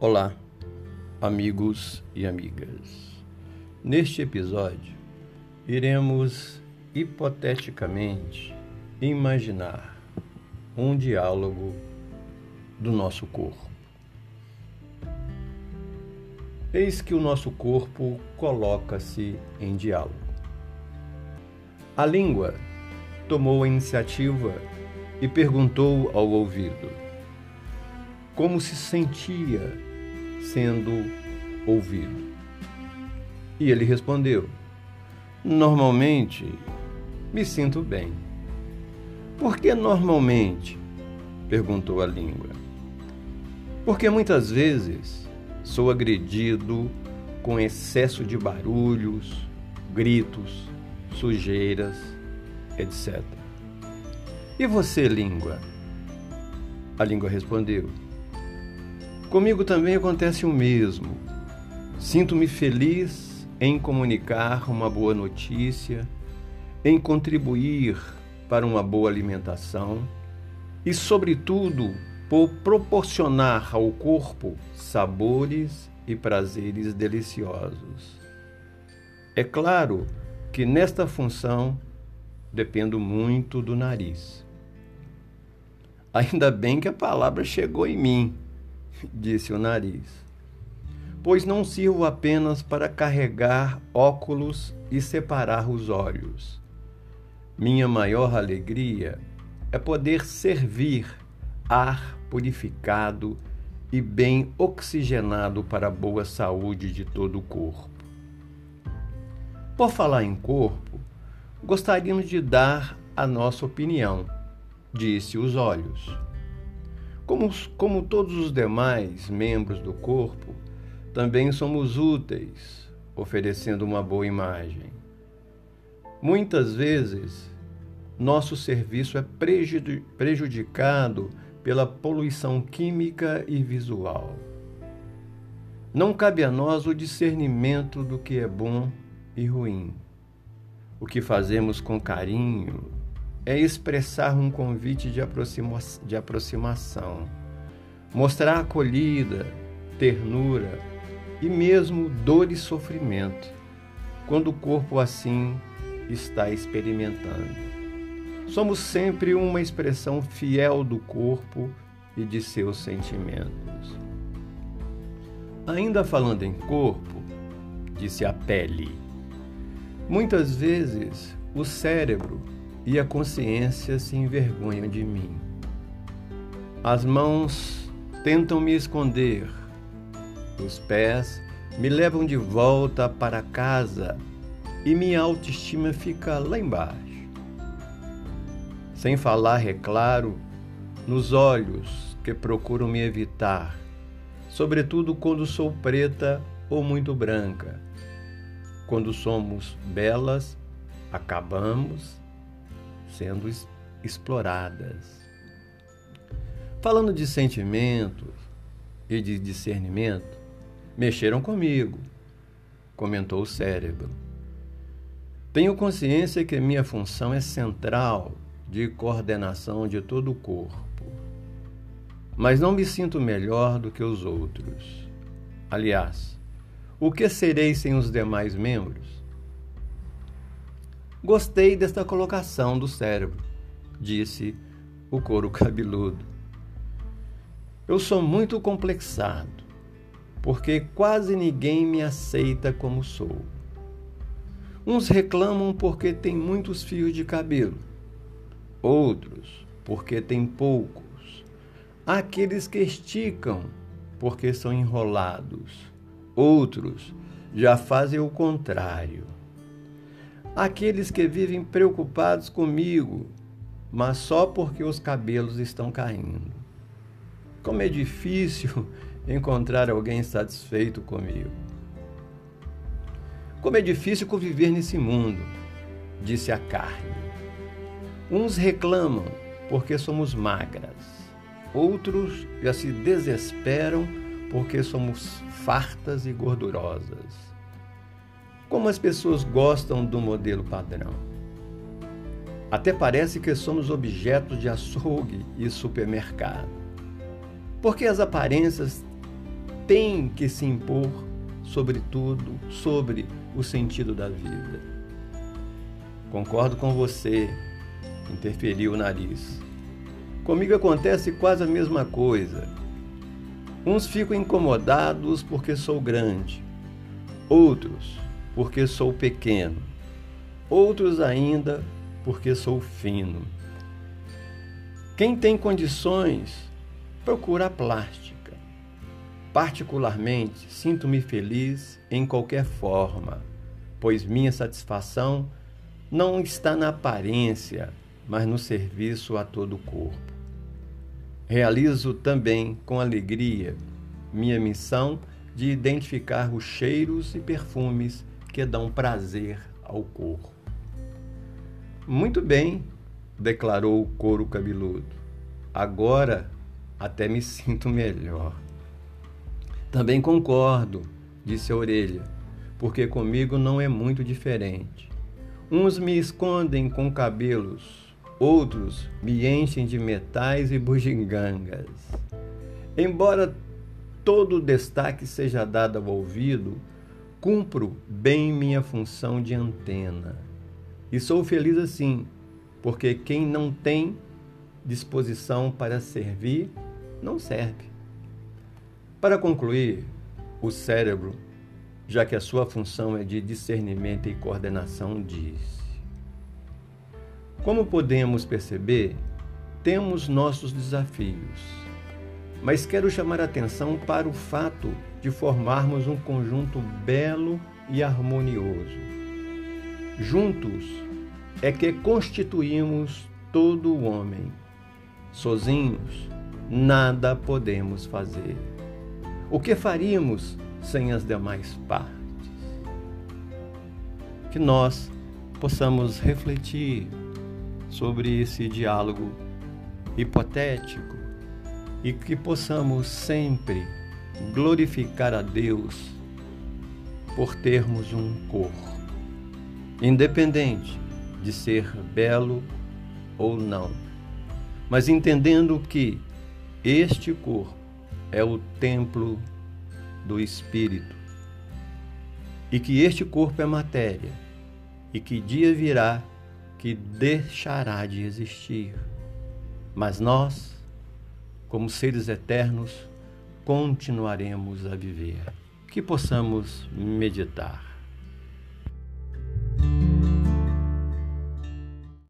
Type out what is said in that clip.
Olá, amigos e amigas. Neste episódio, iremos hipoteticamente imaginar um diálogo do nosso corpo. Eis que o nosso corpo coloca-se em diálogo. A língua tomou a iniciativa e perguntou ao ouvido como se sentia sendo ouvido. E ele respondeu: Normalmente me sinto bem. Por que normalmente? perguntou a língua. Porque muitas vezes sou agredido com excesso de barulhos, gritos, sujeiras, etc. E você, língua? A língua respondeu: Comigo também acontece o mesmo. Sinto-me feliz em comunicar uma boa notícia, em contribuir para uma boa alimentação e, sobretudo, por proporcionar ao corpo sabores e prazeres deliciosos. É claro que nesta função dependo muito do nariz. Ainda bem que a palavra chegou em mim disse o nariz, pois não sirvo apenas para carregar óculos e separar os olhos. Minha maior alegria é poder servir ar purificado e bem oxigenado para a boa saúde de todo o corpo. Por falar em corpo, gostaríamos de dar a nossa opinião, disse os olhos. Como, como todos os demais membros do corpo, também somos úteis, oferecendo uma boa imagem. Muitas vezes, nosso serviço é prejudicado pela poluição química e visual. Não cabe a nós o discernimento do que é bom e ruim. O que fazemos com carinho é expressar um convite de, aproxima de aproximação, mostrar acolhida, ternura e mesmo dor e sofrimento, quando o corpo assim está experimentando. Somos sempre uma expressão fiel do corpo e de seus sentimentos. Ainda falando em corpo, disse a pele, muitas vezes o cérebro e a consciência se envergonha de mim. As mãos tentam me esconder, os pés me levam de volta para casa e minha autoestima fica lá embaixo. Sem falar, é claro, nos olhos que procuram me evitar, sobretudo quando sou preta ou muito branca. Quando somos belas, acabamos sendo exploradas. Falando de sentimentos e de discernimento, mexeram comigo, comentou o cérebro. Tenho consciência que minha função é central de coordenação de todo o corpo, mas não me sinto melhor do que os outros. Aliás, o que serei sem os demais membros? Gostei desta colocação do cérebro, disse o couro cabeludo. Eu sou muito complexado, porque quase ninguém me aceita como sou. Uns reclamam porque têm muitos fios de cabelo, outros porque têm poucos. Há aqueles que esticam porque são enrolados, outros já fazem o contrário aqueles que vivem preocupados comigo, mas só porque os cabelos estão caindo. Como é difícil encontrar alguém satisfeito comigo. Como é difícil conviver nesse mundo, disse a carne. Uns reclamam porque somos magras, outros já se desesperam porque somos fartas e gordurosas. Como as pessoas gostam do modelo padrão. Até parece que somos objetos de açougue e supermercado. Porque as aparências tem que se impor sobre tudo, sobre o sentido da vida. Concordo com você, interferiu o nariz. Comigo acontece quase a mesma coisa. Uns ficam incomodados porque sou grande, outros porque sou pequeno, outros ainda porque sou fino. Quem tem condições, procura a plástica. Particularmente, sinto-me feliz em qualquer forma, pois minha satisfação não está na aparência, mas no serviço a todo o corpo. Realizo também com alegria minha missão de identificar os cheiros e perfumes que dão prazer ao corpo. Muito bem, declarou o couro cabeludo. Agora até me sinto melhor. Também concordo, disse a orelha, porque comigo não é muito diferente. Uns me escondem com cabelos, outros me enchem de metais e bugigangas. Embora todo o destaque seja dado ao ouvido, cumpro bem minha função de antena. E sou feliz assim, porque quem não tem disposição para servir, não serve. Para concluir, o cérebro, já que a sua função é de discernimento e coordenação, diz: Como podemos perceber, temos nossos desafios mas quero chamar a atenção para o fato de formarmos um conjunto belo e harmonioso. Juntos é que constituímos todo o homem. Sozinhos, nada podemos fazer. O que faríamos sem as demais partes? Que nós possamos refletir sobre esse diálogo hipotético e que possamos sempre glorificar a Deus por termos um corpo, independente de ser belo ou não, mas entendendo que este corpo é o templo do Espírito e que este corpo é matéria e que dia virá que deixará de existir. Mas nós como seres eternos, continuaremos a viver. Que possamos meditar.